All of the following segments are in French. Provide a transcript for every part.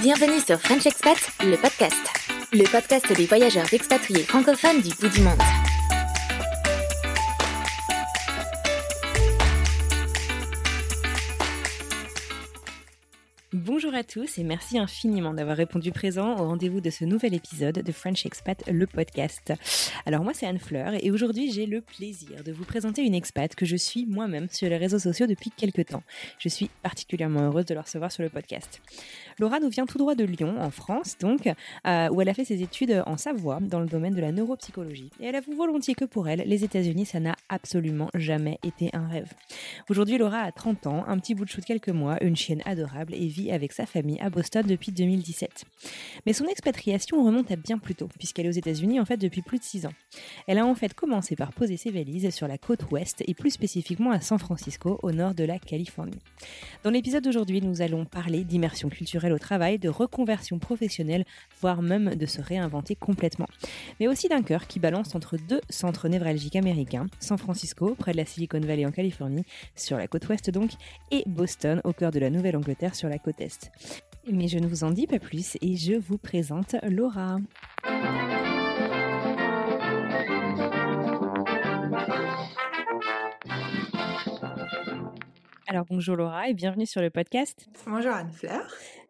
Bienvenue sur French Expat, le podcast. Le podcast des voyageurs expatriés francophones du bout du monde. Bonjour à tous et merci infiniment d'avoir répondu présent au rendez-vous de ce nouvel épisode de French Expat, le podcast. Alors moi c'est Anne Fleur et aujourd'hui j'ai le plaisir de vous présenter une expat que je suis moi-même sur les réseaux sociaux depuis quelques temps. Je suis particulièrement heureuse de la recevoir sur le podcast. Laura nous vient tout droit de Lyon, en France donc, euh, où elle a fait ses études en Savoie dans le domaine de la neuropsychologie. Et elle avoue volontiers que pour elle, les États-Unis ça n'a absolument jamais été un rêve. Aujourd'hui Laura a 30 ans, un petit bout de chou de quelques mois, une chienne adorable et vit avec sa famille à Boston depuis 2017. Mais son expatriation remonte à bien plus tôt, puisqu'elle est aux États-Unis en fait depuis plus de 6 ans. Elle a en fait commencé par poser ses valises sur la côte ouest et plus spécifiquement à San Francisco, au nord de la Californie. Dans l'épisode d'aujourd'hui, nous allons parler d'immersion culturelle au travail, de reconversion professionnelle, voire même de se réinventer complètement. Mais aussi d'un cœur qui balance entre deux centres névralgiques américains, San Francisco, près de la Silicon Valley en Californie, sur la côte ouest donc, et Boston, au cœur de la Nouvelle-Angleterre, sur la côte est. Mais je ne vous en dis pas plus et je vous présente Laura. Alors bonjour Laura et bienvenue sur le podcast. Bonjour Anne-Fleur,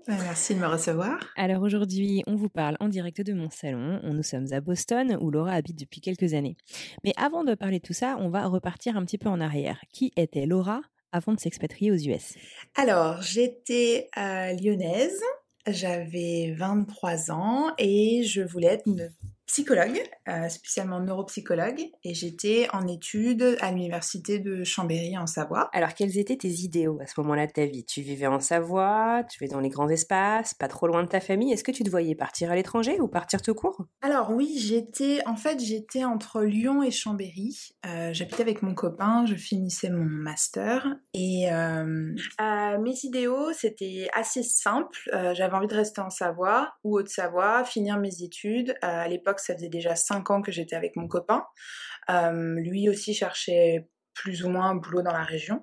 merci de me recevoir. Alors aujourd'hui on vous parle en direct de mon salon, nous sommes à Boston où Laura habite depuis quelques années. Mais avant de parler de tout ça, on va repartir un petit peu en arrière. Qui était Laura avant de s'expatrier aux US Alors, j'étais euh, lyonnaise, j'avais 23 ans et je voulais être une psychologue, euh, spécialement neuropsychologue, et j'étais en études à l'université de Chambéry en Savoie. Alors, quels étaient tes idéaux à ce moment-là de ta vie? Tu vivais en Savoie, tu vivais dans les grands espaces, pas trop loin de ta famille. Est-ce que tu te voyais partir à l'étranger ou partir tout court? Alors oui, j'étais, en fait, j'étais entre Lyon et Chambéry. Euh, J'habitais avec mon copain, je finissais mon master, et euh, mes idéaux, c'était assez simple. J'avais envie de rester en Savoie ou Haute-Savoie, finir mes études. à l'époque, ça faisait déjà 5 ans que j'étais avec mon copain. Euh, lui aussi cherchait plus ou moins un boulot dans la région.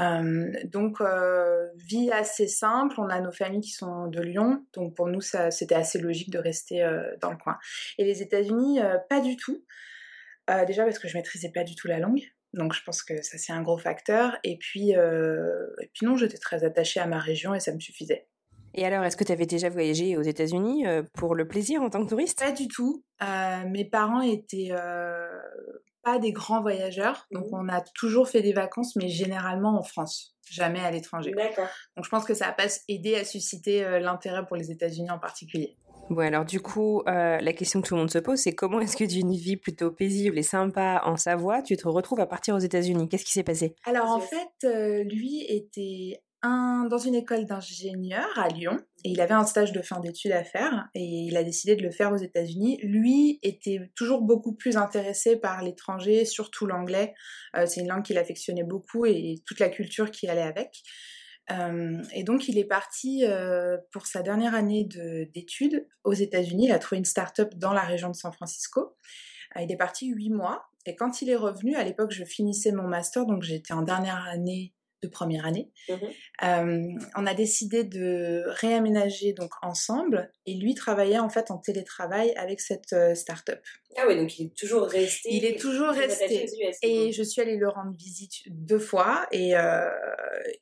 Euh, donc, euh, vie assez simple. On a nos familles qui sont de Lyon, donc pour nous, c'était assez logique de rester dans le coin. Et les États-Unis, pas du tout. Déjà parce que je maîtrisais pas du tout la langue. Donc je pense que ça c'est un gros facteur. Et puis, et puis non, j'étais très attachée à ma région et ça me suffisait. Et alors, est-ce que tu avais déjà voyagé aux États-Unis euh, pour le plaisir en tant que touriste? Pas du tout. Euh, mes parents étaient euh, pas des grands voyageurs, donc on a toujours fait des vacances, mais généralement en France, jamais à l'étranger. D'accord. Donc je pense que ça a pas aidé à susciter euh, l'intérêt pour les États-Unis en particulier. Bon, alors du coup, euh, la question que tout le monde se pose, c'est comment est-ce que d'une vie plutôt paisible et sympa en Savoie, tu te retrouves à partir aux États-Unis Qu'est-ce qui s'est passé? Alors en fait, euh, lui était dans une école d'ingénieur à Lyon et il avait un stage de fin d'études à faire et il a décidé de le faire aux États-Unis. Lui était toujours beaucoup plus intéressé par l'étranger, surtout l'anglais. Euh, c'est une langue qu'il affectionnait beaucoup et toute la culture qui allait avec. et donc, il est parti pour sa dernière année d'études aux États-Unis. Il a trouvé une start-up dans la région de San Francisco. il est parti huit mois. Et quand il est revenu, à l'époque, je finissais mon master, donc j'étais en dernière année de première année. Mmh on a décidé de réaménager donc ensemble et lui travaillait en fait en télétravail avec cette start-up. Ah oui, donc il est toujours resté. Il est toujours resté. et je suis allée le rendre visite deux fois et,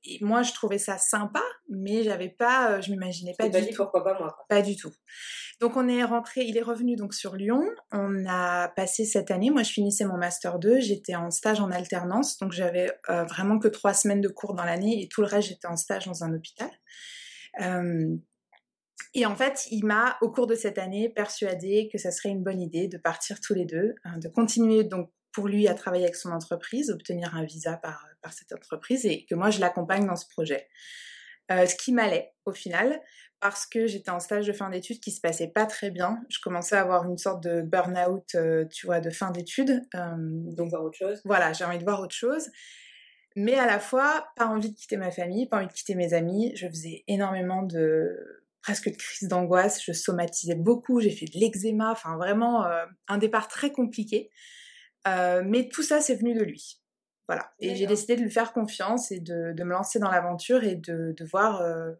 et moi je trouvais ça sympa, mais j'avais pas, je m'imaginais pas du tout. Pourquoi pas moi Pas du tout. Donc on est rentré, il est revenu donc sur Lyon. On a passé cette année, moi je finissais mon master 2, j'étais en stage en alternance, donc j'avais euh, vraiment que trois semaines de cours dans l'année et tout le reste j'étais en stage dans un hôpital. Euh, et en fait, il m'a, au cours de cette année, persuadé que ça serait une bonne idée de partir tous les deux, hein, de continuer donc pour lui à travailler avec son entreprise, obtenir un visa par, par cette entreprise et que moi je l'accompagne dans ce projet. Euh, ce qui m'allait au final, parce que j'étais en stage de fin d'études qui se passait pas très bien. Je commençais à avoir une sorte de burn-out, euh, tu vois, de fin d'études. Euh, donc voir autre chose. Voilà, j'ai envie de voir autre chose. Mais à la fois, pas envie de quitter ma famille, pas envie de quitter mes amis. Je faisais énormément de presque de crise d'angoisse. Je somatisais beaucoup. J'ai fait de l'eczéma. Enfin, vraiment un départ très compliqué. mais tout ça, c'est venu de lui. Voilà. Et j'ai décidé de lui faire confiance et de, me lancer dans l'aventure et de, voir euh,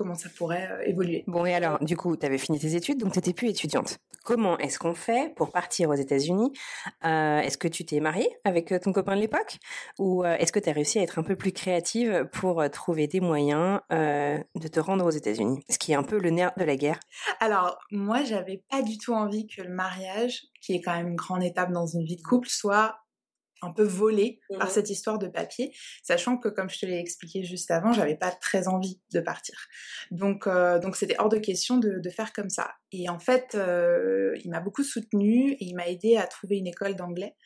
comment ça pourrait euh, évoluer. Bon, et alors, du coup, tu avais fini tes études, donc tu n'étais plus étudiante. Comment est-ce qu'on fait pour partir aux États-Unis? Euh, Est-ce que tu t'es mariée avec ton copain de l'époque? Ou est-ce que tu as réussi à être un peu plus créative pour trouver des moyens de te rendre aux États-Unis? Ce qui est un peu le nerf de la guerre. Alors, moi, j'avais pas du tout envie que le mariage, qui est quand même une grande étape dans une vie de couple, soit un peu volé par mmh cette histoire de papier, sachant que comme je te l'ai expliqué juste avant, j'avais pas très envie de partir. Donc euh, donc c'était hors de question de, faire comme ça. Et en fait, euh, il m'a beaucoup soutenu et il m'a aidé à trouver une école d'anglais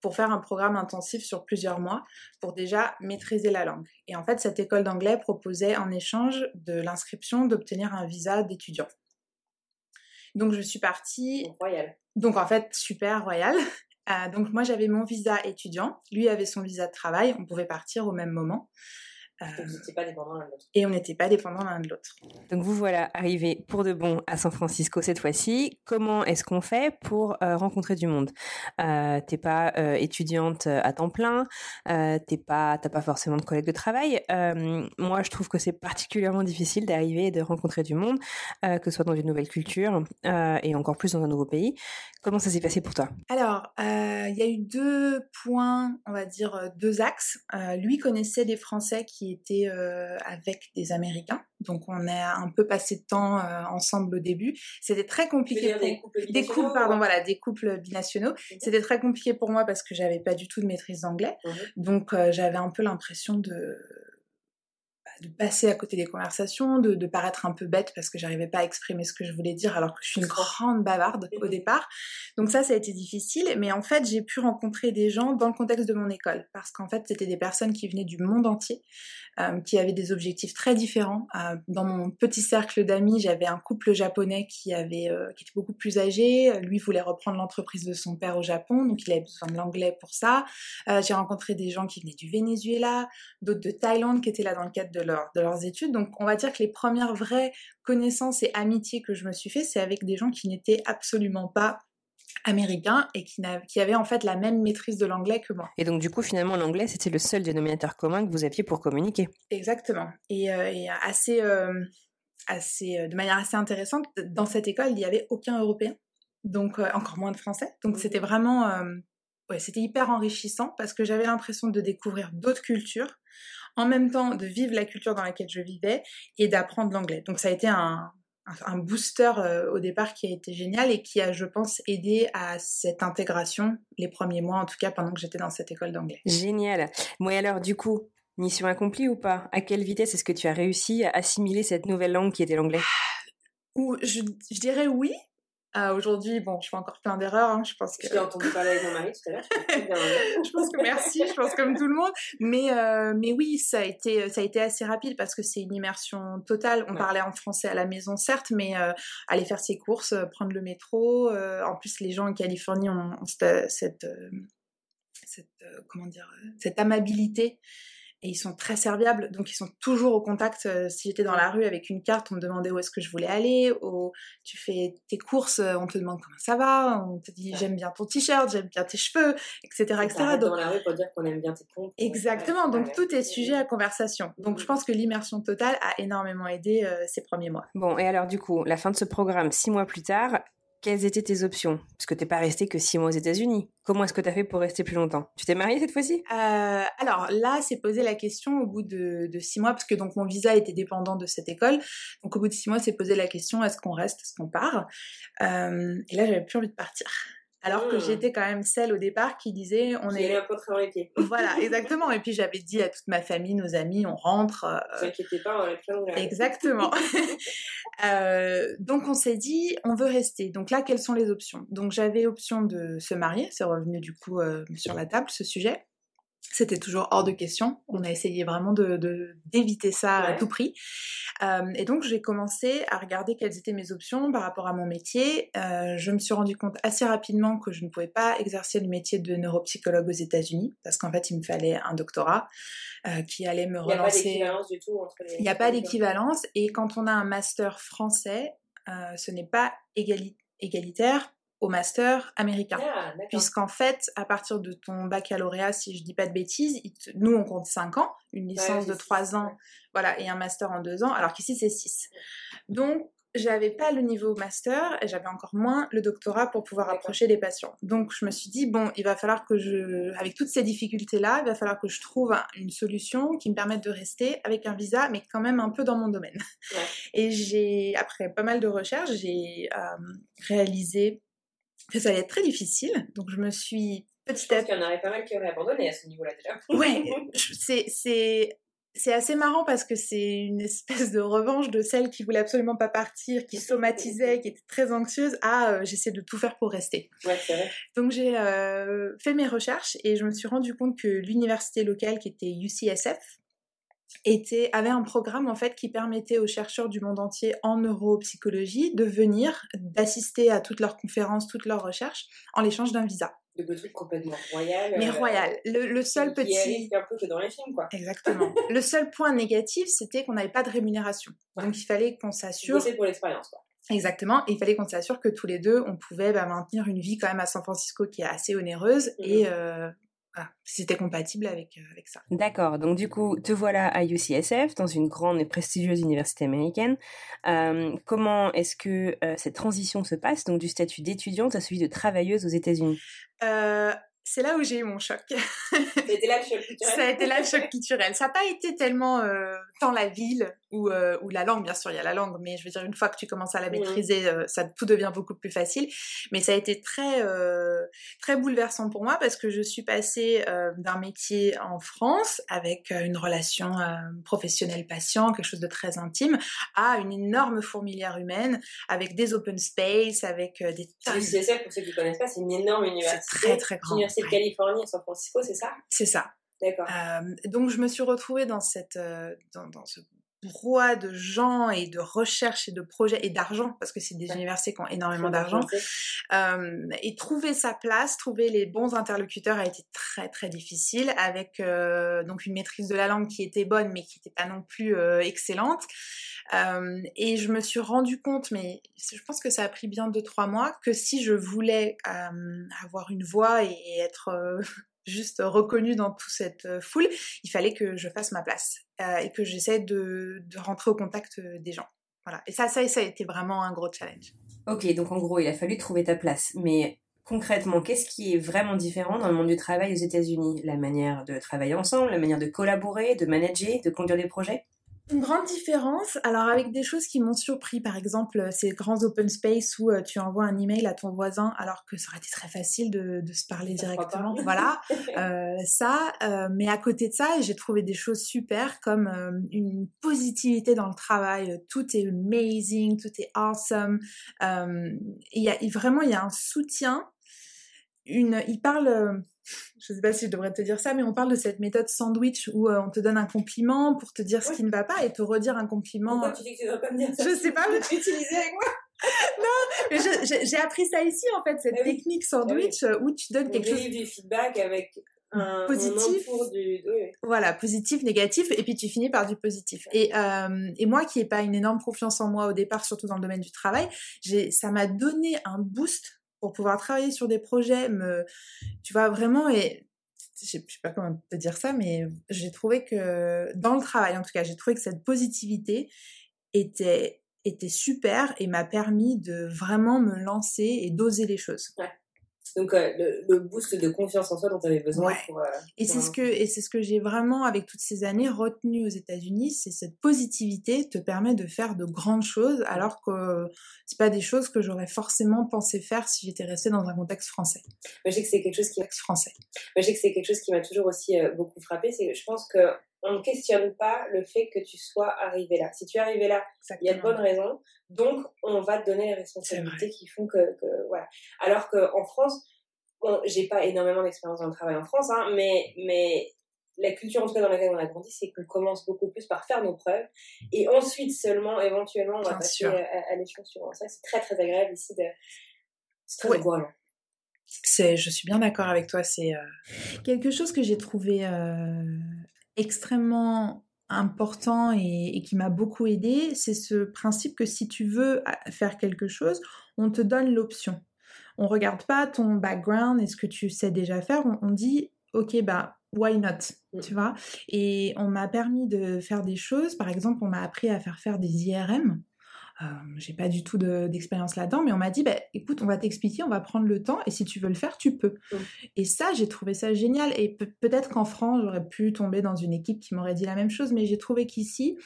pour faire un programme intensif sur plusieurs mois pour déjà maîtriser la langue. Et en fait, cette école d'anglais proposait en échange de l'inscription d'obtenir un visa d'étudiant. Donc je suis partie. Royal. Donc en fait, super royal. Euh, donc moi j'avais mon visa étudiant, lui avait son visa de travail, on pouvait partir au même moment. Euh, pas dépendants l'un de l'autre. Et on n'était pas dépendants l'un de l'autre. Donc vous voilà arrivés pour de bon à San Francisco cette fois-ci. Comment est-ce qu'on fait pour euh, rencontrer du monde? Euh, T'es pas euh, étudiante à temps plein, t'es pas, t'as pas forcément de collègues de travail. moi, je trouve que c'est particulièrement difficile d'arriver et de rencontrer du monde, que ce soit dans une nouvelle culture et encore plus dans un nouveau pays. Comment ça s'est passé pour toi? Alors, il y a eu deux points, on va dire deux axes. lui connaissait des Français qui était euh, avec des Américains. Donc on a un peu passé de temps euh, ensemble au début. C'était très compliqué. Pour... Des couples, des couples pardon, voilà, des couples binationaux. C'était très compliqué pour moi parce que j'avais pas du tout de maîtrise d'anglais. Donc euh, j'avais un peu l'impression de de passer à côté des conversations, de, de paraître un peu bête parce que j'arrivais pas à exprimer ce que je voulais dire alors que je suis une grande bavarde au départ. Donc ça, ça a été difficile, mais en fait, j'ai pu rencontrer des gens dans le contexte de mon école parce qu'en fait, c'était des personnes qui venaient du monde entier, euh, qui avaient des objectifs très différents. Euh, dans mon petit cercle d'amis, j'avais un couple japonais qui avait, euh, qui était beaucoup plus âgé. Lui voulait reprendre l'entreprise de son père au Japon, donc il avait besoin de l'anglais pour ça. j'ai rencontré des gens qui venaient du Venezuela, d'autres de Thaïlande qui étaient là dans le cadre de de leurs études. Donc on va dire que les premières vraies connaissances et amitiés que je me suis fait, c'est avec des gens qui n'étaient absolument pas américains et qui, qui avaient en fait la même maîtrise de l'anglais que moi. Et donc du coup finalement l'anglais c'était le seul dénominateur commun que vous aviez pour communiquer. Exactement. Et, euh, assez, euh, assez, euh, de manière assez intéressante, dans cette école il n'y avait aucun Européen, donc encore moins de Français. Donc c'était vraiment, ouais, c'était hyper enrichissant parce que j'avais l'impression de découvrir d'autres cultures en même temps de vivre la culture dans laquelle je vivais et d'apprendre l'anglais. Donc ça a été un, booster euh, au départ qui a été génial et qui a, je pense, aidé à cette intégration les premiers mois, en tout cas pendant que j'étais dans cette école d'anglais. Génial. Moi alors, du coup, mission accomplie ou pas? À quelle vitesse est-ce que tu as réussi à assimiler cette nouvelle langue qui était l'anglais? Ou je, je, dirais oui, ah, aujourd'hui, bon, je fais encore plein d'erreurs. Hein, je pense que. Je t'ai entendu parler avec mon mari tout à l'heure. je pense que merci. Je pense comme tout le monde. Mais euh, mais oui, ça a été ça a été assez rapide parce que c'est une immersion totale. On parlait en français à la maison, certes, mais euh, aller faire ses courses, euh, prendre le métro. en plus, les gens en Californie ont, cette, cette comment dire cette amabilité et ils sont très serviables, donc ils sont toujours au contact. Euh, si j'étais dans la rue avec une carte, on me demandait où est-ce que je voulais aller. Ou tu fais tes courses, euh, on te demande comment ça va, on te dit j'aime bien ton t-shirt, j'aime bien tes cheveux, etc., etc. Donc, dans la rue pour dire qu'on aime bien tes comptes. Exactement. donc tout est sujet à conversation. Donc je pense que l'immersion totale a énormément aidé euh, ces premiers mois. Bon, et alors du coup, la fin de ce programme, six mois plus tard, quelles étaient tes options? Parce que t'es pas resté que six mois aux États-Unis. Comment est-ce que tu as fait pour rester plus longtemps? Tu t'es mariée cette fois-ci? Euh, Alors là, c'est posé la question au bout de, six mois, parce que donc mon visa était dépendant de cette école. Donc au bout de six mois, c'est posé la question est-ce qu'on reste, est-ce qu'on part? Euh, Et là, j'avais plus envie de partir. Alors que mmh. j'étais quand même celle au départ qui disait on est. un pieds. Voilà, exactement. Et puis j'avais dit à toute ma famille, nos amis, on rentre. Ne euh... inquiétez pas, on va le Exactement. euh, donc on s'est dit on veut rester. Donc là, quelles sont les options? Donc j'avais option de se marier, c'est revenu du coup euh, sur la table ce sujet c'était toujours hors de question. On a essayé vraiment de d'éviter ça à tout prix. Euh, et donc j'ai commencé à regarder quelles étaient mes options par rapport à mon métier. Euh, je me suis rendu compte assez rapidement que je ne pouvais pas exercer le métier de neuropsychologue aux États-Unis parce qu'en fait il me fallait un doctorat euh, qui allait me relancer. Il n'y a pas d'équivalence du tout entre les. Il n'y a pas d'équivalence et quand on a un master français, ce n'est pas égalitaire au master américain. Ah, Puisqu'en fait, à partir de ton baccalauréat, si je dis pas de bêtises, nous on compte 5 ans, une licence de 3 ans, voilà, et un master en 2 ans, alors qu'ici c'est 6. Donc, j'avais pas le niveau master et j'avais encore moins le doctorat pour pouvoir approcher les patients. Donc je me suis dit bon, il va falloir que je avec toutes ces difficultés là, il va falloir que je trouve une solution qui me permette de rester avec un visa mais quand même un peu dans mon domaine. Et j'ai après pas mal de recherches, j'ai euh, réalisé que ça allait être très difficile. Donc je me suis petit à petit. qu'il y en aurait pas mal qui auraient abandonné à ce niveau-là déjà. ouais, c'est c'est c'est assez marrant parce que c'est une espèce de revanche de celle qui voulait absolument pas partir, qui somatisait, qui était très anxieuse, à euh, j'essaie de tout faire pour rester. Ouais, c'est vrai. Donc j'ai euh, fait mes recherches et je me suis rendu compte que l'université locale qui était UCSF, était, avait un programme en fait qui permettait aux chercheurs du monde entier en neuropsychologie de venir, d'assister à toutes leurs conférences, toutes leurs recherches en l'échange d'un visa. De trucs complètement royal. Mais euh, royal. Le, seul petit. Qui un peu que dans les films, quoi. Exactement. le seul point négatif, c'était qu'on n'avait pas de rémunération. Donc il fallait qu'on s'assure. C'est pour l'expérience, quoi. Exactement. Et il fallait qu'on s'assure que tous les deux, on pouvait bah, maintenir une vie quand même à San Francisco qui est assez onéreuse et mhm. Euh, si c'était compatible avec, euh, avec ça. D'accord, donc du coup, te voilà à UCSF, dans une grande et prestigieuse université américaine. Euh, comment est-ce que euh, cette transition se passe, donc du statut d'étudiante à celui de travailleuse aux États-Unis c'est là où j'ai eu mon choc. ça a été là le choc culturel. ça a été là le choc culturel. Ça n'a pas été tellement tant la ville ou, euh, ou la langue, bien sûr, il y a la langue, mais je veux dire, une fois que tu commences à la maîtriser, euh, ça tout devient beaucoup plus facile. Mais ça a été très, très bouleversant pour moi parce que je suis passée d'un métier en France avec une relation professionnelle-patient, quelque chose de très intime, à une énorme fourmilière humaine avec des open space, avec des ça, pour ceux qui ne connaissent pas, c'est une énorme université. C'est très, très grand de Californie à San Francisco, c'est ça? C'est ça. D'accord. Euh, donc je me suis retrouvée dans cette euh, dans, dans, ce brouhaha de gens et de recherches et de projets et d'argent parce que c'est des universités qui ont énormément d'argent. euh, et trouver sa place trouver les bons interlocuteurs a été très très difficile avec euh, donc une maîtrise de la langue qui était bonne mais qui n'était pas non plus euh, excellente. Et je me suis rendu compte mais je pense que ça a pris bien deux trois mois que si je voulais euh, avoir une voix et, et être juste reconnu dans toute cette foule, il fallait que je fasse ma place euh, et que j'essaie de, rentrer au contact euh, des gens. Voilà. Et ça, ça, ça a été vraiment un gros challenge. Ok, donc en gros, il a fallu trouver ta place. Mais concrètement, qu'est-ce qui est vraiment différent dans le monde du travail aux États-Unis? La manière de travailler ensemble, la manière de collaborer, de manager, de conduire des projets? Une grande différence, alors avec des choses qui m'ont surpris, par exemple euh, ces grands open space où euh, tu envoies un email à ton voisin alors que ça aurait été très facile de, de se parler directement. Voilà, euh, ça. Euh, mais à côté de ça, j'ai trouvé des choses super comme une positivité dans le travail. Tout est amazing, tout est awesome. Il y a vraiment il y a un soutien. Une, il parle je sais pas si je devrais te dire ça, mais on parle de cette méthode sandwich où euh, on te donne un compliment pour te dire ce qui ne va pas et te redire un compliment. Pourquoi tu dis que tu dois pas me dire ça Je sais pas, mais tu utiliser avec moi. non, mais j'ai appris ça ici en fait, cette ah technique ah sandwich euh, où tu donnes quelque chose. du feedback avec Un, positif. Du... oui. Voilà, positif, négatif, et puis tu finis par du positif. Et, euh, et moi qui n'ai pas une énorme confiance en moi au départ, surtout dans le domaine du travail, ça m'a donné un boost pour pouvoir travailler sur des projets, me, tu vois, vraiment, et je sais, sais pas comment te dire ça, mais j'ai trouvé que, dans le travail en tout cas, j'ai trouvé que cette positivité était, était super et m'a permis de vraiment me lancer et d'oser les choses. Donc euh, le, le, boost de confiance en soi dont tu avais besoin ouais. pour. Euh, et c'est ce que et c'est ce que j'ai vraiment avec toutes ces années retenu aux États-Unis, c'est cette positivité te permet de faire de grandes choses alors que c'est pas des choses que j'aurais forcément pensé faire si j'étais restée dans un contexte français. Mais je sais que c'est quelque chose qui français. Mais je sais que c'est quelque chose qui m'a toujours aussi euh, beaucoup frappé, c'est que je pense que on ne questionne pas le fait que tu sois arrivé là. Si tu es arrivé là, il y a de bonnes raisons. Donc, on va te donner les responsabilités qui font que, que voilà. Alors qu'en France, bon, j'ai pas énormément d'expérience dans le travail en France, hein, mais, mais la culture en tout cas dans laquelle on a grandi, c'est qu'on commence beaucoup plus par faire nos preuves et ensuite seulement, éventuellement, on va Bien passer sûr. à, à l'échelon suivant. Ça, c'est très très agréable ici de. C'est très Ouais. C'est, je suis bien d'accord avec toi. C'est euh, quelque chose que j'ai trouvé euh, extrêmement important et, et qui m'a beaucoup aidé. C'est ce principe que si tu veux a- faire quelque chose, on te donne l'option. On regarde pas ton background et ce que tu sais déjà faire. On, on dit, ok, bah why not, Mm. tu vois? Et on m'a permis de faire des choses. Par exemple, on m'a appris à faire faire des IRM. Euh, j'ai pas du tout de- d'expérience là-dedans, mais on m'a dit, bah, écoute, on va t'expliquer, on va prendre le temps, et si tu veux le faire, tu peux. Mm. Et ça, j'ai trouvé ça génial. Et pe- peut-être qu'en France, j'aurais pu tomber dans une équipe qui m'aurait dit la même chose, mais j'ai trouvé qu'ici,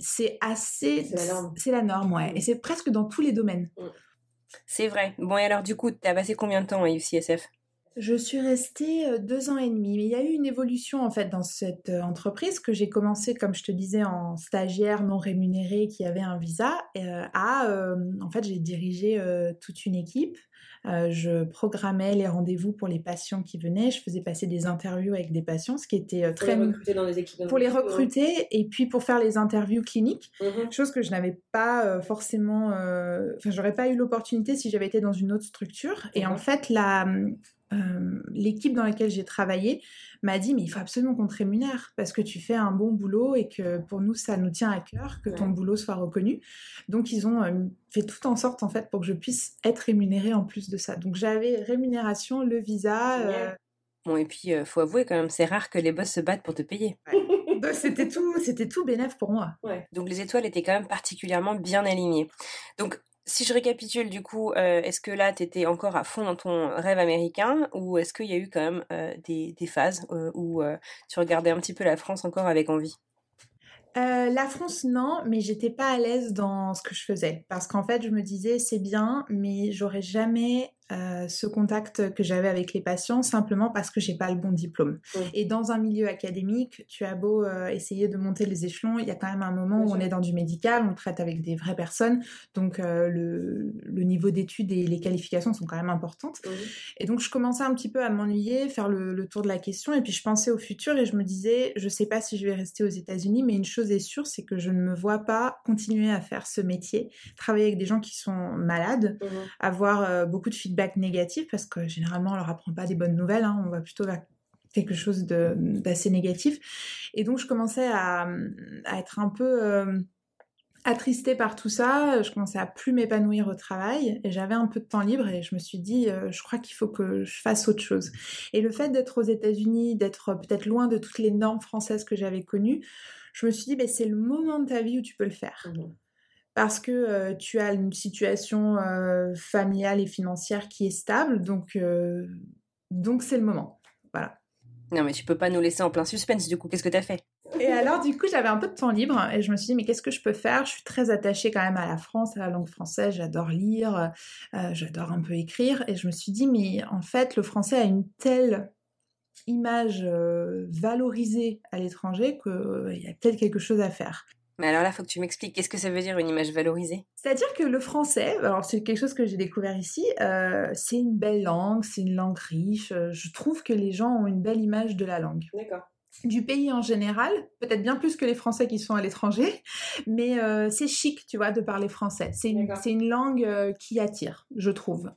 c'est assez. C'est la norme. C'est la norme, ouais. Mm. Et c'est presque dans tous les domaines. C'est vrai. Bon, et alors du coup, t'as passé combien de temps à UCSF Je suis restée euh, deux ans et demi, mais il y a eu une évolution en fait dans cette euh, entreprise que j'ai commencé, comme je te disais, en stagiaire non rémunéré qui avait un visa, euh, à euh, en fait j'ai dirigé euh, toute une équipe. Je programmais les rendez-vous pour les patients qui venaient, je faisais passer des interviews avec des patients, ce qui était euh, Pour très les recruter dans équipes. pour les recruter et puis pour faire les interviews cliniques. Mhm. chose que je n'avais pas forcément enfin j'aurais pas eu l'opportunité si j'avais été dans une autre structure et en fait la euh, l'équipe dans laquelle j'ai travaillé m'a dit mais il faut absolument qu'on te rémunère parce que tu fais un bon boulot et que pour nous ça nous tient à cœur que ton Ouais. boulot soit reconnu donc ils ont euh, fait tout en sorte en fait pour que je puisse être rémunérée en plus de ça donc j'avais rémunération le visa euh. Bon, et puis, faut avouer quand même, c'est rare que les boss se battent pour te payer. donc c'était tout c'était tout bénéf pour moi Donc les étoiles étaient quand même particulièrement bien alignées. Donc si je récapitule du coup, euh, est-ce que là tu étais encore à fond dans ton rêve américain ou est-ce qu'il y a eu quand même euh, des, phases euh, où tu regardais un petit peu la France encore avec envie? La France, non, mais j'étais pas à l'aise dans ce que je faisais. Parce qu'en fait, je me disais, c'est bien, mais j'aurais jamais euh, ce contact que j'avais avec les patients simplement parce que j'ai pas le bon diplôme. Mm. Et dans un milieu académique, tu as beau euh, essayer de monter les échelons, il y a quand même un moment où on est dans du médical, on traite avec des vraies personnes, donc euh, le, le niveau d'études et les qualifications sont quand même importantes. Mhm. Et donc, je commençais un petit peu à m'ennuyer, faire le, le tour de la question, et puis je pensais au futur et je me disais, je sais pas si je vais rester aux États-Unis, mais une chose est sûre, c'est que je ne me vois pas continuer à faire ce métier, travailler avec des gens qui sont malades, Mhm. avoir beaucoup de feedback négatif, parce que généralement, on leur apprend pas des bonnes nouvelles, hein, on va plutôt vers quelque chose d'assez négatif. Et donc, je commençais à, être un peu... euh, attristée par tout ça, je commençais à plus m'épanouir au travail et j'avais un peu de temps libre et je me suis dit, euh, je crois qu'il faut que je fasse autre chose. Et le fait d'être aux États-Unis, d'être peut-être loin de toutes les normes françaises que j'avais connues, je me suis dit, ben, c'est le moment de ta vie où tu peux le faire. Mhm. Parce que euh, tu as une situation euh, familiale et financière qui est stable, donc euh, donc c'est le moment. Voilà. Non mais tu peux pas nous laisser en plein suspense du coup, qu'est-ce que t'as fait? Et alors, du coup, j'avais un peu de temps libre et je me suis dit, mais qu'est-ce que je peux faire? Je suis très attachée quand même à la France, à la langue française. J'adore lire, j'adore un peu écrire. Et je me suis dit, mais en fait, le français a une telle image valorisée à l'étranger qu'il y a peut-être quelque chose à faire. Mais alors là, faut que tu m'expliques, qu'est-ce que ça veut dire une image valorisée? C'est-à-dire que le français, alors c'est quelque chose que j'ai découvert ici, euh, c'est une belle langue, c'est une langue riche. euh, Je trouve que les gens ont une belle image de la langue. D'accord. du pays en général, peut-être bien plus que les Français qui sont à l'étranger, mais euh, c'est chic, tu vois, de parler français. C'est une, langue euh, qui attire, je trouve.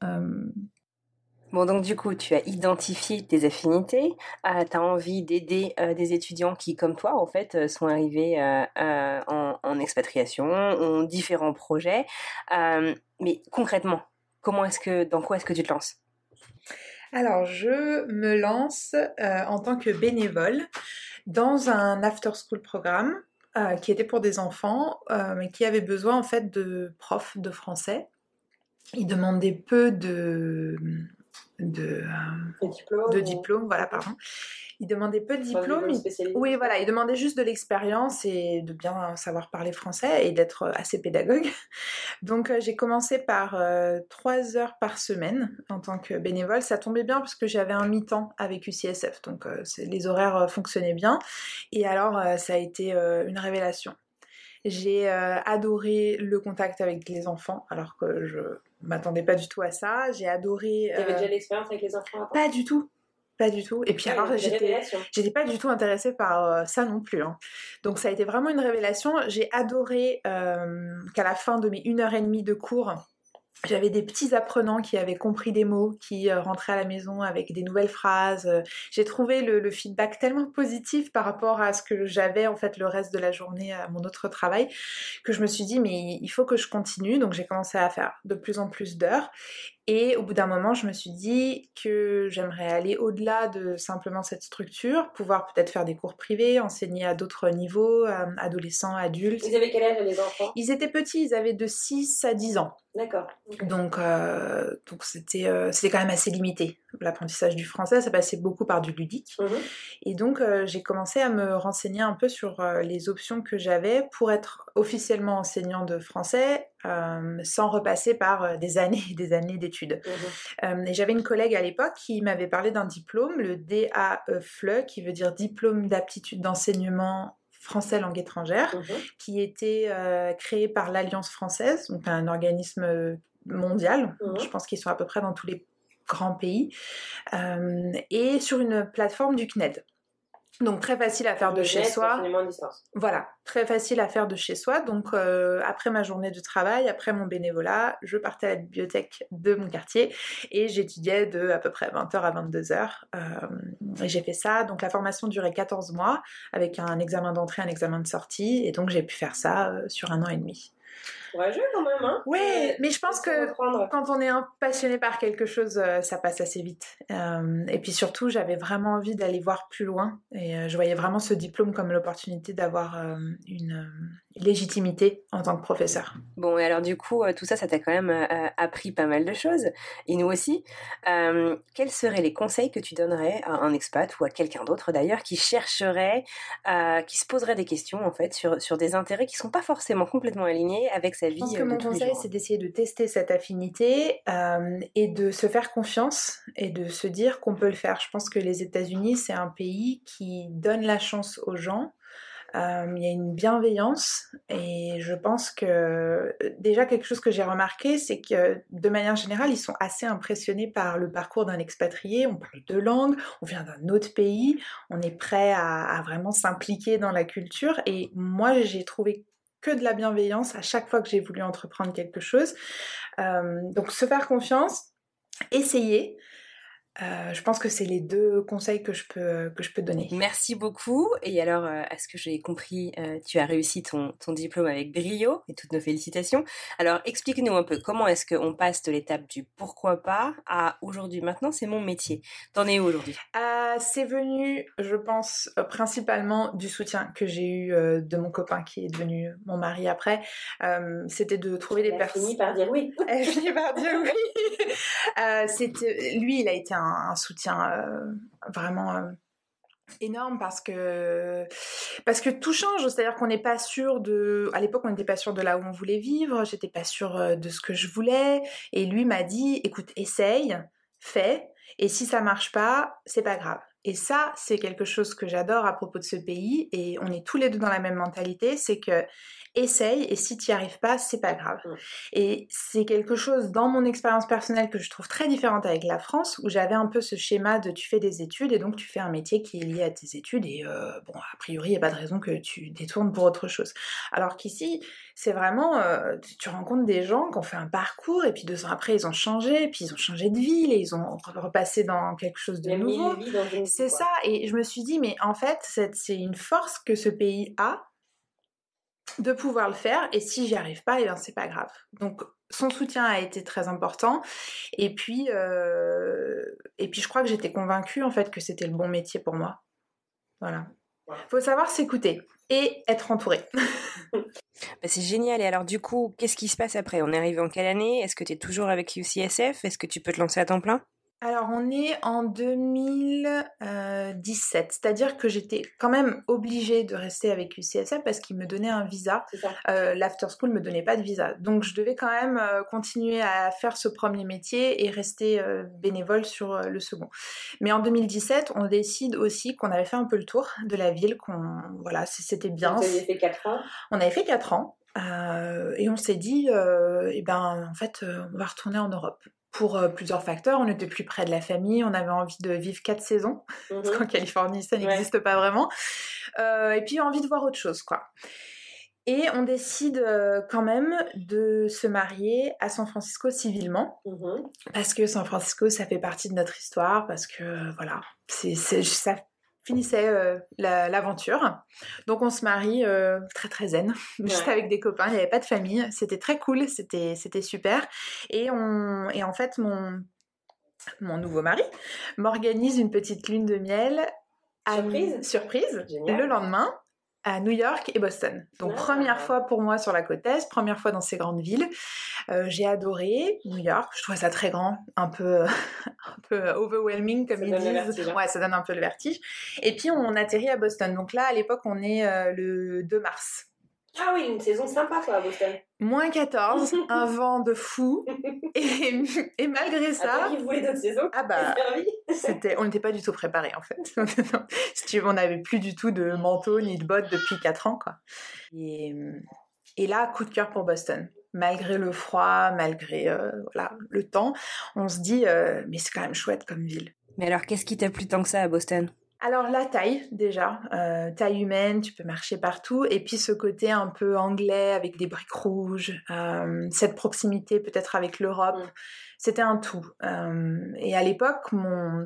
Donc du coup, tu as identifié tes affinités, euh, tu as envie d'aider euh, des étudiants qui, comme toi, en fait, euh, sont arrivés en, expatriation, ont différents projets. mais concrètement, comment est-ce que, dans quoi est-ce que tu te lances? Alors, je me lance en tant que bénévole dans un after-school programme qui était pour des enfants, mais qui avaient besoin en fait de profs de français. Ils demandaient peu de, de, euh, de diplôme, voilà, pardon. Il demandait peu de diplôme. oui, voilà, il demandait juste de l'expérience et de bien savoir parler français et d'être assez pédagogue. Donc euh, j'ai commencé par euh, trois heures par semaine en tant que bénévole. Ça tombait bien parce que j'avais un mi-temps avec UCSF, donc les horaires fonctionnaient bien. Et alors ça a été une révélation. J'ai adoré le contact avec les enfants, alors que je m'attendais pas du tout à ça. J'ai adoré. Tu avais déjà l'expérience avec les enfants Pas du tout. Pas du tout. Et puis alors, j'étais pas du tout intéressée par ça non plus. Hein. Donc ça a été vraiment une révélation. J'ai adoré qu'à la fin de mes une heure et demie de cours, j'avais des petits apprenants qui avaient compris des mots, qui euh, rentraient à la maison avec des nouvelles phrases. Euh, j'ai trouvé le, feedback tellement positif par rapport à ce que j'avais en fait le reste de la journée à mon autre travail que je me suis dit mais il faut que je continue. Donc j'ai commencé à faire de plus en plus d'heures et au bout d'un moment, je me suis dit que j'aimerais aller au-delà de simplement cette structure, pouvoir peut-être faire des cours privés, enseigner à d'autres niveaux, euh, adolescents, adultes. Ils avaient quel âge les enfants? Ils étaient petits, ils avaient de 6 à 10 ans. D'accord. Donc, euh, donc c'était, euh, c'était quand même assez limité. L'apprentissage du français, ça passait beaucoup par du ludique. Mhm. Et donc, j'ai commencé à me renseigner un peu sur les options que j'avais pour être officiellement enseignant de français euh, sans repasser par euh, des années et des années d'études. Mhm. Euh, et j'avais une collègue à l'époque qui m'avait parlé d'un diplôme, le DAEFLE, qui veut dire diplôme d'aptitude d'enseignement français langue étrangère, mhm. qui était créé par l'Alliance française, donc un organisme mondial. Je pense qu'ils sont à peu près dans tous les grands pays, et sur une plateforme du CNED. Donc très facile à faire de chez soi. Voilà, très facile à faire de chez soi. Donc euh, après ma journée de travail, après mon bénévolat, je partais à la bibliothèque de mon quartier et j'étudiais de à peu près 20h à 22h. Euh, et j'ai fait ça. Donc la formation durait 14 mois avec un examen d'entrée, un examen de sortie. Et donc j'ai pu faire ça euh, sur un an et demi courageux quand même, hein Ouais, mais je pense que quand on est un passionné par quelque chose, euh, ça passe assez vite. Euh, et puis surtout, j'avais vraiment envie d'aller voir plus loin. Et euh, je voyais vraiment ce diplôme comme l'opportunité d'avoir une légitimité en tant que professeur. Bon, et alors du coup, tout ça, ça t'a quand même appris pas mal de choses. Et nous aussi. quels seraient les conseils que tu donnerais à un expat ou à quelqu'un d'autre d'ailleurs qui chercherait, qui se poserait des questions en fait sur, sur des intérêts qui sont pas forcément complètement alignés avec sa vie. Je pense que mon conseil, c'est d'essayer de tester cette affinité euh, et de se faire confiance et de se dire qu'on peut le faire. Je pense que les États-Unis, c'est un pays qui donne la chance aux gens. Euh, il y a une bienveillance et je pense que euh, déjà quelque chose que j'ai remarqué, c'est que de manière générale, ils sont assez impressionnés par le parcours d'un expatrié. On parle deux langues, on vient d'un autre pays, on est prêt à vraiment s'impliquer dans la culture et moi j'ai trouvé de la bienveillance à chaque fois que j'ai voulu entreprendre quelque chose. Euh, donc se faire confiance, essayer, euh, je pense que c'est les deux conseils que je peux, que je peux donner. Merci beaucoup. Et alors, euh, à ce que j'ai compris, euh, tu as réussi ton, ton diplôme avec brio et toutes nos félicitations? Alors, explique-nous un peu comment est-ce qu'on passe de l'étape du pourquoi pas à aujourd'hui. Maintenant, c'est mon métier. T'en es où aujourd'hui? C'est venu, je pense, principalement du soutien que j'ai eu de mon copain qui est devenu mon mari après. C'était de trouver des personnes. fini par dire oui. Elle finit par dire oui. c'était lui, il a été un un, soutien euh, vraiment euh, énorme parce que parce que tout change. C'est-à-dire qu'on n'est pas sûr de à l'époque on n'était pas sûr de là où on voulait vivre. J'étais pas sûre euh, de ce que je voulais. Et lui m'a dit écoute essaye fais. Et si ça marche pas c'est pas grave. Et ça c'est quelque chose que j'adore à propos de ce pays. Et on est tous les deux dans la même mentalité. C'est que essaye et si tu n'y arrives pas, c'est pas grave. Et c'est quelque chose dans mon expérience personnelle que je trouve très différente avec la France où j'avais un peu ce schéma de tu fais des études et donc tu fais un métier qui est lié à tes études et euh, bon, a priori, il n'y a pas de raison que tu détournes pour autre chose. Alors qu'ici, c'est vraiment, euh, tu rencontres des gens qui ont fait un parcours et puis deux ans après, ils ont changé, et puis ils ont changé de ville et ils ont repassé dans quelque chose de nouveau. C'est ça. Et je me suis dit, mais en fait, c'est une force que ce pays a de pouvoir le faire et si j'y arrive pas, et eh bien c'est pas grave. Donc son soutien a été très important et puis euh, et puis je crois que j'étais convaincue en fait que c'était le bon métier pour moi. Voilà. Faut savoir s'écouter et être entouré. Bah, c'est génial. Et alors, du coup, qu'est-ce qui se passe après? On est arrivé en quelle année? Est-ce que tu es toujours avec UCSF Est-ce que tu peux te lancer à temps plein? Alors on est en 2017, c'est-à-dire que j'étais quand même obligée de rester avec UCSF parce qu'ils me donnaient un visa. Euh, L'after school me donnait pas de visa, donc je devais quand même euh, continuer à faire ce premier métier et rester euh, bénévole sur le second. Mais en 2017, on décide aussi qu'on avait fait un peu le tour de la ville, qu'on voilà, c'était bien. Vous avez fait 4 ans. On avait fait 4 ans. et on s'est dit, eh ben, en fait, on va retourner en Europe pour euh, plusieurs facteurs. On était plus près de la famille, on avait envie de vivre quatre saisons, parce qu'en mhm. Californie, ça n'existe pas vraiment. Euh, et puis envie de voir autre chose, quoi. Et on décide euh, quand même de se marier à San Francisco civilement, mhm. parce que San Francisco, ça fait partie de notre histoire, parce que voilà, c'est, ça finissait euh, l'aventure. Donc on se marie euh, très très zen, juste avec des copains, il n'y avait pas de famille, c'était très cool, c'était super. Et, on, et en fait, mon, mon nouveau mari m'organise une petite lune de miel surprise, surprise le lendemain à New York et Boston. Donc première fois pour moi sur la côte est, première fois dans ces grandes villes. Euh, j'ai adoré New York, je trouvais ça très grand, un peu, un peu overwhelming comme ils disent. Hein. Ouais, ça donne un peu le vertige. Et puis on atterrit à Boston. Donc là, à l'époque, on est euh, le 2 mars. Ah oui, une saison sympa quoi à Boston. Moins 14, un vent de fou. Et, et malgré ça. Saisons Ah bah. c'était, on n'était pas du tout préparés en fait. si tu veux, on n'avait plus du tout de manteau ni de bottes depuis 4 ans quoi. Et, et là, coup de cœur pour Boston. Malgré le froid, malgré euh, voilà, le temps, on se dit, euh, mais c'est quand même chouette comme ville. Mais alors, qu'est-ce qui t'a plu tant que ça à Boston? Alors la taille déjà, euh, taille humaine, tu peux marcher partout, et puis ce côté un peu anglais avec des briques rouges, euh, cette proximité peut-être avec l'Europe, mm. c'était un tout. Euh, et à l'époque, mon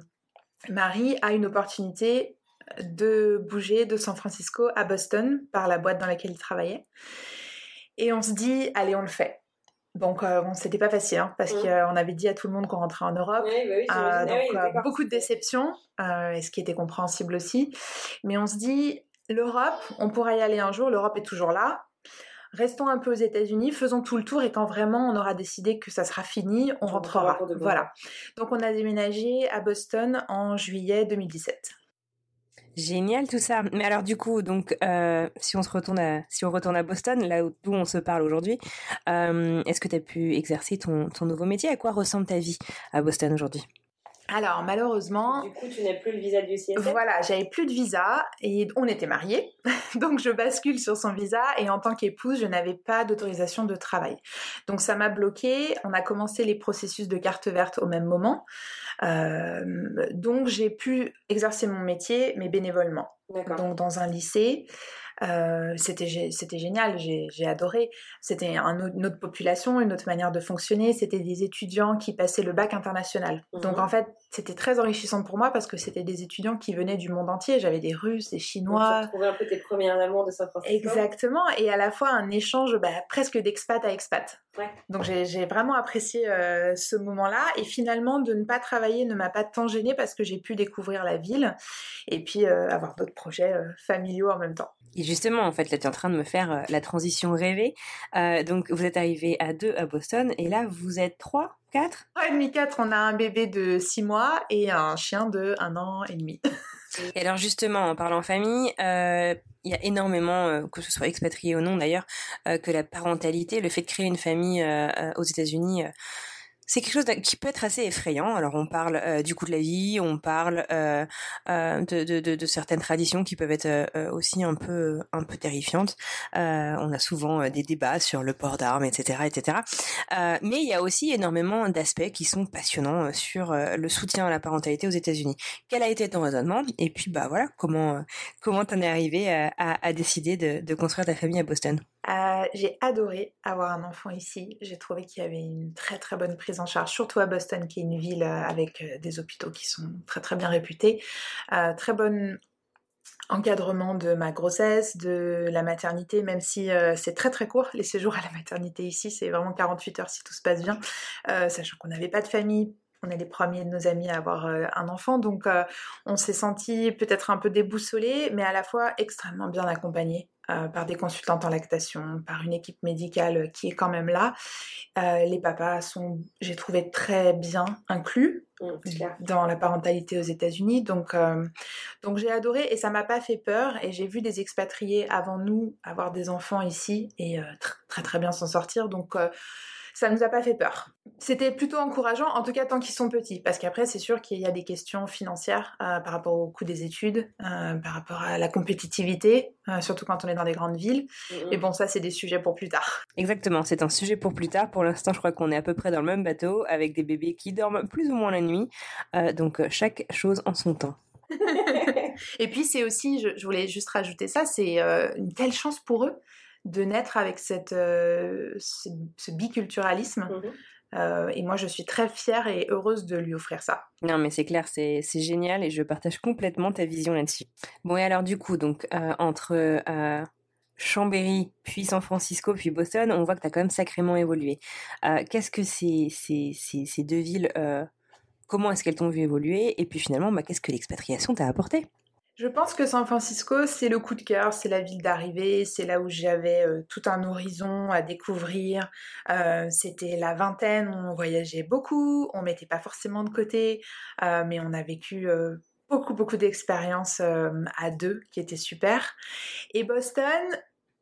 mari a une opportunité de bouger de San Francisco à Boston par la boîte dans laquelle il travaillait. Et on se dit, allez, on le fait. Donc, euh, bon, c'était pas facile, hein, parce mmh. qu'on avait dit à tout le monde qu'on rentrait en Europe. Bah euh, donc, euh, beaucoup de déceptions, et ce qui était compréhensible aussi. Mais on se dit, l'Europe, on pourra y aller un jour, l'Europe est toujours là. Restons un peu aux États-Unis, faisons tout le tour, et quand vraiment on aura décidé que ça sera fini, on rentrera. Voilà. Donc, on a déménagé à Boston en juillet 2017. Génial tout ça. Mais alors du coup, donc euh, si on se retourne à, Boston, là où, on se parle aujourd'hui, euh, est-ce que tu as pu exercer ton, ton nouveau métier? À quoi ressemble ta vie à Boston aujourd'hui? Alors malheureusement. Du coup, tu n'as plus le visa du CSF Voilà, j'avais plus de visa et on était mariés. Donc je bascule sur son visa et en tant qu'épouse, je n'avais pas d'autorisation de travail. Donc ça m'a bloqué. On a commencé les processus de carte verte au même moment. Euh, donc j'ai pu exercer mon métier, mais bénévolement. Donc dans un lycée. Euh, c'était c'était génial, j'ai adoré. C'était une autre population, une autre manière de fonctionner. C'était des étudiants qui passaient le bac international. Donc mhm. en fait, c'était très enrichissant pour moi parce que c'était des étudiants qui venaient du monde entier. J'avais des Russes, des Chinois. Tu un peu tes premiers amours de San Francisco. Exactement, et à la fois un échange bah, presque d'expat à expat. Donc j'ai vraiment apprécié euh, ce moment-là et finalement de ne pas travailler ne m'a pas tant gêné parce que j'ai pu découvrir la ville et puis euh, avoir d'autres projets familiaux en même temps. Et justement, en fait, là, tu es en train de me faire euh, la transition rêvée. Euh, donc, vous êtes arrivé à deux à Boston, et là, vous êtes trois, quatre? Trois et demi, quatre. On a un bébé de six mois et un chien de un an et demi. et alors, justement, en parlant famille, euh, il y a énormément, que ce soit expatrié ou non d'ailleurs, que la parentalité, le fait de créer une famille aux États-Unis c'est quelque chose qui peut être assez effrayant. Alors on parle euh, du coût de la vie, on parle euh, euh, de, de, de, certaines traditions qui peuvent être aussi un peu un peu terrifiantes. On a souvent des débats sur le port d'armes, etc., etc. mais il y a aussi énormément d'aspects qui sont passionnants sur le soutien à la parentalité aux États-Unis. Quel a été ton raisonnement? Et puis bah voilà, comment comment t'en es arrivé à, à, décider de, de construire ta famille à Boston? Euh, j'ai adoré avoir un enfant ici. J'ai trouvé qu'il y avait une très très bonne prise en charge, surtout à Boston, qui est une ville euh, avec euh, des hôpitaux qui sont très très bien réputés. très bon encadrement de ma grossesse, de la maternité, même si c'est très très court. Les séjours à la maternité ici, c'est vraiment 48 heures si tout se passe bien, sachant qu'on n'avait pas de famille, on est les premiers de nos amis à avoir un enfant, donc on s'est senti peut-être un peu déboussolé, mais à la fois extrêmement bien accompagné. Euh, par des consultantes en lactation, par une équipe médicale qui est quand même là. Euh, les papas sont, j'ai trouvé, très bien inclus mmh, dans la parentalité aux États-Unis. Donc, euh, donc j'ai adoré et ça m'a pas fait peur. Et j'ai vu des expatriés avant nous avoir des enfants ici et très très bien s'en sortir. Donc ça nous a pas fait peur. C'était plutôt encourageant, en tout cas tant qu'ils sont petits, parce qu'après c'est sûr qu'il y a des questions financières euh, par rapport au coût des études, euh, par rapport à la compétitivité, euh, surtout quand on est dans des grandes villes. Mm-hmm. Mais bon, ça c'est des sujets pour plus tard. Exactement, c'est un sujet pour plus tard. Pour l'instant, je crois qu'on est à peu près dans le même bateau, avec des bébés qui dorment plus ou moins la nuit, donc chaque chose en son temps. Et puis c'est aussi, je, je, voulais juste rajouter ça, c'est une telle chance pour eux de naître avec cette, euh, ce, biculturalisme. Mmh euh, et moi, je suis très fière et heureuse de lui offrir ça. Non, mais c'est clair, c'est génial et je partage complètement ta vision là-dessus. Bon, et alors du coup, donc euh, entre Chambéry, puis San Francisco, puis Boston, on voit que tu as quand même sacrément évolué. Qu'est-ce que ces, ces, ces, ces deux villes, comment est-ce qu'elles t'ont vu évoluer? Et puis finalement, bah, qu'est-ce que l'expatriation t'a apporté? Je pense que San Francisco, c'est le coup de cœur, c'est la ville d'arrivée, c'est là où j'avais euh, tout un horizon à découvrir. Euh, c'était la vingtaine, on voyageait beaucoup, on mettait pas forcément de côté, euh, mais on a vécu beaucoup, beaucoup d'expériences à deux qui étaient super. Et Boston,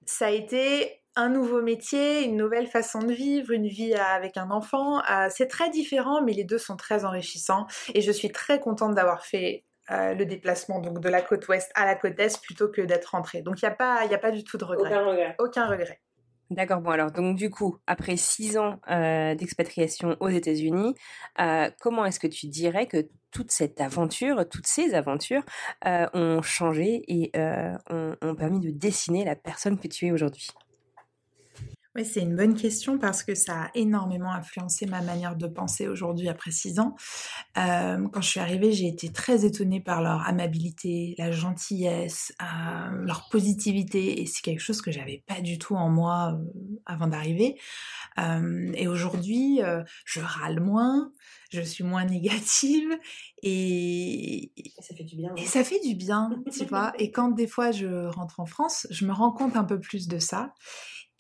ça a été un nouveau métier, une nouvelle façon de vivre, une vie avec un enfant. c'est très différent, mais les deux sont très enrichissants. Et je suis très contente d'avoir fait euh, le déplacement donc de la côte ouest à la côte est plutôt que d'être rentré. Donc il n'y a, pas, a pas du tout de regret. Aucun regret. Aucun regret. D'accord, bon alors donc du coup, après six ans euh, d'expatriation aux États-Unis, euh, comment est-ce que tu dirais que toute cette aventure, toutes ces aventures ont changé et ont permis de dessiner la personne que tu es aujourd'hui? Oui, c'est une bonne question parce que ça a énormément influencé ma manière de penser aujourd'hui après six ans. Euh, quand je suis arrivée, j'ai été très étonnée par leur amabilité, la gentillesse, euh, leur positivité et c'est quelque chose que j'avais pas du tout en moi euh, avant d'arriver. et aujourd'hui, je râle moins, je suis moins négative et, ça fait du bien. Et hein. ça fait du bien, tu vois. Et quand des fois je rentre en France, je me rends compte un peu plus de ça.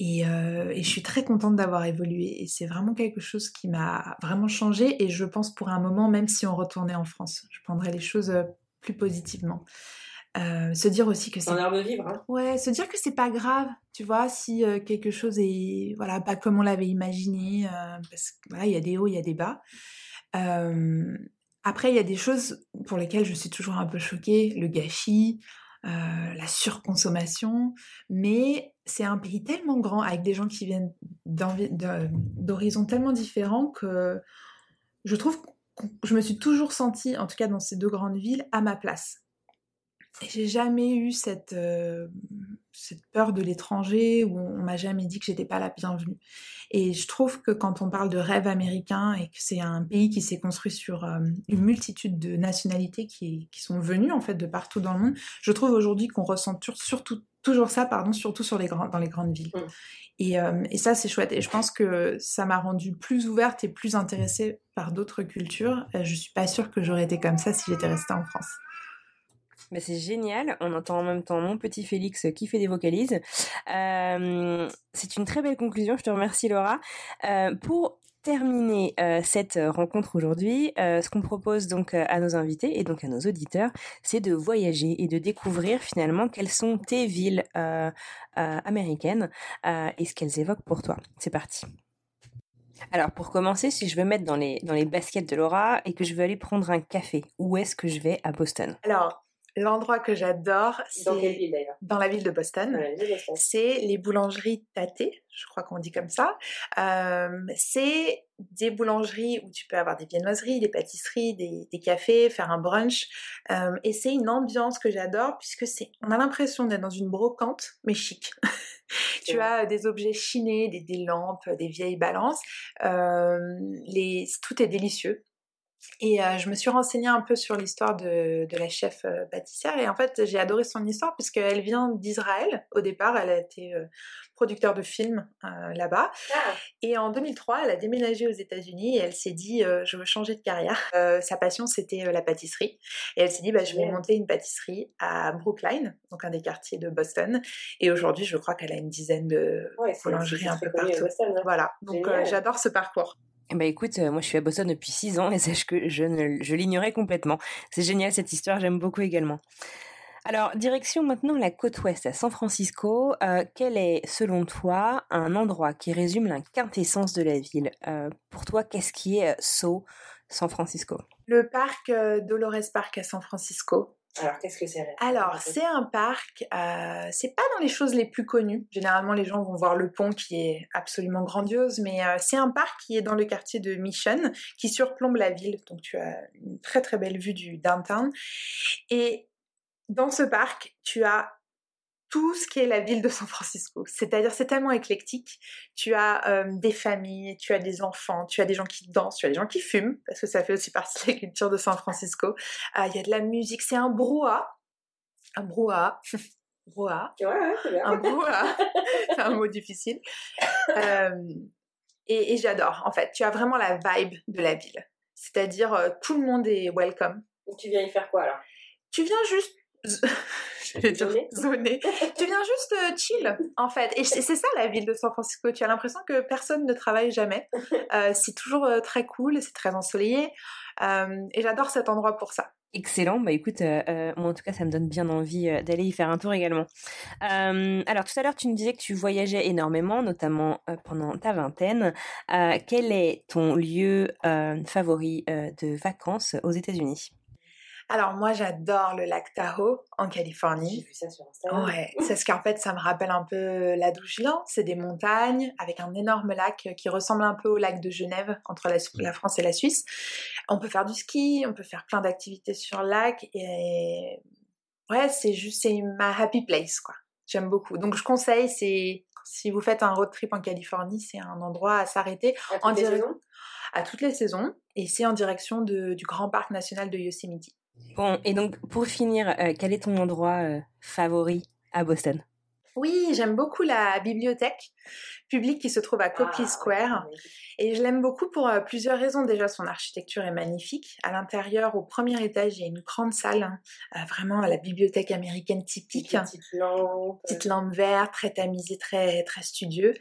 Euh, et, je suis très contente d'avoir évolué. Et c'est vraiment quelque chose qui m'a vraiment changé. Et je pense pour un moment, même si on retournait en France, je prendrais les choses euh, plus positivement. Euh, se dire aussi que c'est. un art de vivre. Hein. Ouais, se dire que c'est pas grave, tu vois, si quelque chose est voilà pas comme on l'avait imaginé, parce que voilà, il y a des hauts, il y a des bas. après, il y a des choses pour lesquelles je suis toujours un peu choquée, le gâchis, la surconsommation, mais c'est un pays tellement grand avec des gens qui viennent d'horizons tellement différents que je trouve que je me suis toujours sentie, en tout cas dans ces deux grandes villes, à ma place. Et j'ai jamais eu cette, euh, cette peur de l'étranger où on m'a jamais dit que j'étais pas la bienvenue. Et je trouve que quand on parle de rêve américain et que c'est un pays qui s'est construit sur euh, une multitude de nationalités qui, qui, sont venues en fait de partout dans le monde, je trouve aujourd'hui qu'on ressent surtout toujours ça, pardon, surtout sur les grands, dans les grandes villes. Mm. Et, euh, et, ça, c'est chouette. Et je pense que ça m'a rendue plus ouverte et plus intéressée par d'autres cultures. Je suis pas sûre que j'aurais été comme ça si j'étais restée en France. Mais c'est génial. On entend en même temps mon petit Félix qui fait des vocalises. Euh, c'est une très belle conclusion. Je te remercie, Laura. Euh, pour terminer euh, cette rencontre aujourd'hui, ce qu'on propose donc à nos invités et donc à nos auditeurs, c'est de voyager et de découvrir finalement quelles sont tes villes américaines et ce qu'elles évoquent pour toi. C'est parti. Alors pour commencer, si je veux mettre dans les, dans les baskets de Laura et que je veux aller prendre un café, où est-ce que je vais à Boston? Alors, L'endroit que j'adore, c'est dans Dans la ville de Boston. C'est les boulangeries Tate, je crois qu'on dit comme ça. Euh, c'est des boulangeries où tu peux avoir des viennoiseries, des pâtisseries, des, cafés, faire un brunch. Euh, et c'est une ambiance que j'adore puisque c'est, on a l'impression d'être dans une brocante, mais chic. tu as des objets chinés, des, lampes, des vieilles balances. Euh, les, tout est délicieux. Et euh, je me suis renseignée un peu sur l'histoire de, de, la chef euh, pâtissière et en fait j'ai adoré son histoire puisqu'elle vient d'Israël au départ, elle a été euh, producteur de films là-bas ah. et en 2003 elle a déménagé aux États-Unis et elle s'est dit je veux changer de carrière. sa passion c'était la pâtisserie et elle s'est dit bah, je vais monter une pâtisserie à Brookline, donc un des quartiers de Boston et aujourd'hui je crois qu'elle a une dizaine de boulangeries un peu partout. Hein. Voilà, donc j'adore ce parcours. Bah écoute, euh, moi je suis à Boston depuis 6 ans et sache que je, je l'ignorais complètement. C'est génial cette histoire, j'aime beaucoup également. Alors, direction maintenant la côte ouest à San Francisco. Euh, quel est, selon toi, un endroit qui résume la quintessence de la ville? Euh, Pour toi, qu'est-ce qui est So San Francisco? Le parc Dolores Park à San Francisco. Alors, qu'est-ce que c'est Alors, c'est un parc, euh, c'est pas dans les choses les plus connues. Généralement, les gens vont voir le pont qui est absolument grandiose, mais euh, c'est un parc qui est dans le quartier de Mission, qui surplombe la ville. Donc, tu as une très très belle vue du downtown. Et dans ce parc, tu as tout ce qui est la ville de San Francisco. C'est-à-dire, c'est tellement éclectique. Tu as euh, des familles, tu as des enfants, tu as des gens qui dansent, tu as des gens qui fument, parce que ça fait aussi partie de la culture de San Francisco. Euh, il y a de la musique, c'est un brouhaha. Un brouhaha. brouhaha. Ouais, Un brouhaha. c'est un mot difficile. Euh, et, et j'adore, en fait. Tu as vraiment la vibe de la ville. C'est-à-dire, tout le monde est welcome. Et tu viens y faire quoi alors? Tu viens juste je vais dire zoner. tu viens juste euh, chill, en fait. Et c'est ça la ville de San Francisco. Tu as l'impression que personne ne travaille jamais. Euh, c'est toujours euh, très cool, c'est très ensoleillé. et j'adore cet endroit pour ça. Excellent, bah écoute, moi en tout cas ça me donne bien envie d'aller y faire un tour également. alors tout à l'heure tu me disais que tu voyageais énormément, notamment pendant ta vingtaine. quel est ton lieu favori de vacances aux États-Unis? Alors moi j'adore le lac Tahoe en Californie. J'ai vu ça sur Instagram. Ouais, c'est ce qu'en fait ça me rappelle un peu la Dougilan, c'est des montagnes avec un énorme lac qui ressemble un peu au lac de Genève entre la, France et la Suisse. On peut faire du ski, on peut faire plein d'activités sur le lac et ouais c'est juste c'est ma happy place quoi. J'aime beaucoup. Donc je conseille c'est si vous faites un road trip en Californie, c'est un endroit à s'arrêter en direction à toutes les saisons et c'est en direction de, du grand parc national de Yosemite. Bon, et donc pour finir, euh, quel est ton endroit euh, favori à Boston? Oui, j'aime beaucoup la bibliothèque publique qui se trouve à Copley ah, Square. Et je l'aime beaucoup pour euh, plusieurs raisons. Déjà, son architecture est magnifique. À l'intérieur, au premier étage, il y a une grande salle, hein, vraiment la bibliothèque américaine typique. Petite lampe. Petite lampe verte, très tamisée, très, très studieux.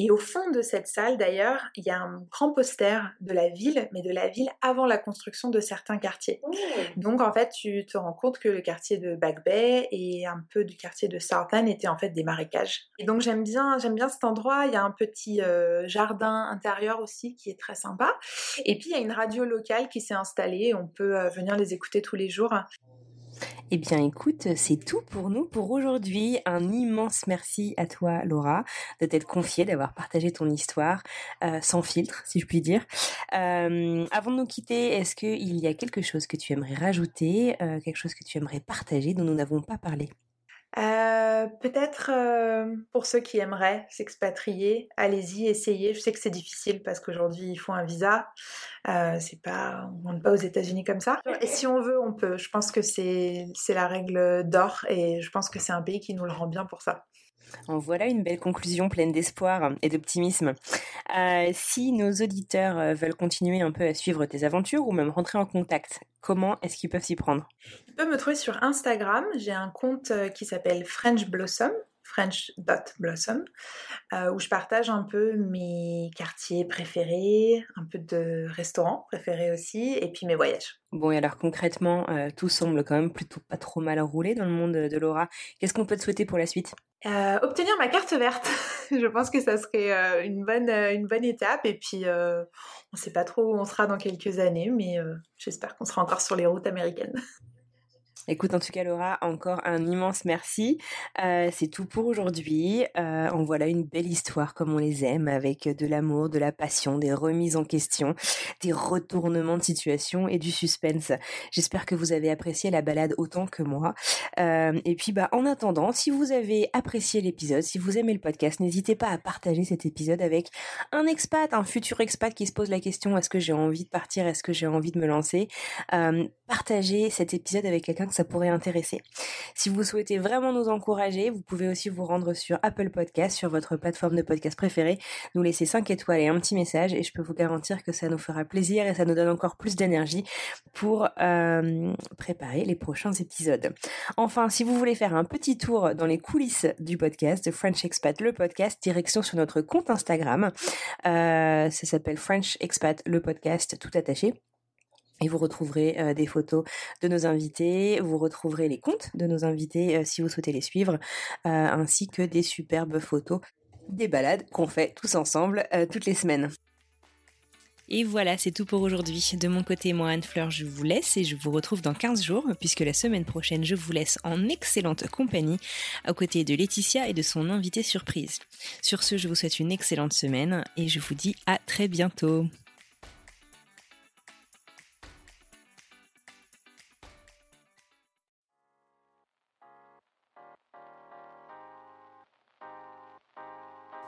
Et au fond de cette salle, d'ailleurs, il y a un grand poster de la ville, mais de la ville avant la construction de certains quartiers. Mmh. Donc, en fait, tu te rends compte que le quartier de Back Bay et un peu du quartier de South étaient en fait des marécages. Et donc, j'aime bien, j'aime bien cet endroit. Il y a un petit euh, jardin intérieur aussi qui est très sympa. Et puis, il y a une radio locale qui s'est installée. On peut euh, venir les écouter tous les jours. Eh bien, écoute, c'est tout pour nous pour aujourd'hui. Un immense merci à toi, Laura, de t'être confiée, d'avoir partagé ton histoire euh, sans filtre, si je puis dire. Euh, avant de nous quitter, est-ce qu'il y a quelque chose que tu aimerais rajouter, euh, quelque chose que tu aimerais partager dont nous n'avons pas parlé? Euh, peut-être euh, pour ceux qui aimeraient s'expatrier, allez-y, essayez. Je sais que c'est difficile parce qu'aujourd'hui il faut un visa. Euh, c'est pas, on monte pas aux États-Unis comme ça. Et si on veut, on peut. Je pense que c'est c'est la règle d'or et je pense que c'est un pays qui nous le rend bien pour ça. Voilà une belle conclusion pleine d'espoir et d'optimisme. Euh, si nos auditeurs euh, veulent continuer un peu à suivre tes aventures ou même rentrer en contact, comment est-ce qu'ils peuvent s'y prendre? Ils peuvent me trouver sur Instagram. J'ai un compte euh, qui s'appelle French Blossom. french.blossom, euh, où je partage un peu mes quartiers préférés, un peu de restaurants préférés aussi, et puis mes voyages. Bon, et alors concrètement, euh, tout semble quand même plutôt pas trop mal roulé dans le monde de Laura. Qu'est-ce qu'on peut te souhaiter pour la suite? Euh, Obtenir ma carte verte. je pense que ça serait une, bonne, une bonne étape. Et puis, on ne sait pas trop où on sera dans quelques années, mais j'espère qu'on sera encore sur les routes américaines. Écoute, en tout cas, Laura, encore un immense merci. Euh, c'est tout pour aujourd'hui. Euh, en voilà une belle histoire comme on les aime, avec de l'amour, de la passion, des remises en question, des retournements de situation et du suspense. J'espère que vous avez apprécié la balade autant que moi. Euh, et puis, bah, en attendant, si vous avez apprécié l'épisode, si vous aimez le podcast, n'hésitez pas à partager cet épisode avec un expat, un futur expat qui se pose la question est-ce que j'ai envie de partir, est-ce que j'ai envie de me lancer? Partagez cet épisode avec quelqu'un que ça pourrait intéresser. Si vous souhaitez vraiment nous encourager, vous pouvez aussi vous rendre sur Apple Podcast, sur votre plateforme de podcast préférée, nous laisser 5 étoiles et un petit message et je peux vous garantir que ça nous fera plaisir et ça nous donne encore plus d'énergie pour euh, préparer les prochains épisodes. Enfin, si vous voulez faire un petit tour dans les coulisses du podcast, French Expat, le podcast, direction sur notre compte Instagram. Euh, ça s'appelle French Expat, le podcast, tout attaché. Et vous retrouverez des photos de nos invités, vous retrouverez les comptes de nos invités si vous souhaitez les suivre, ainsi que des superbes photos des balades qu'on fait tous ensemble toutes les semaines. Et voilà, c'est tout pour aujourd'hui. De mon côté, moi, Anne-Fleur, je vous laisse et je vous retrouve dans 15 jours, puisque la semaine prochaine, je vous laisse en excellente compagnie, aux côtés de Laetitia et de son invité surprise. Sur ce, je vous souhaite une excellente semaine et je vous dis à très bientôt.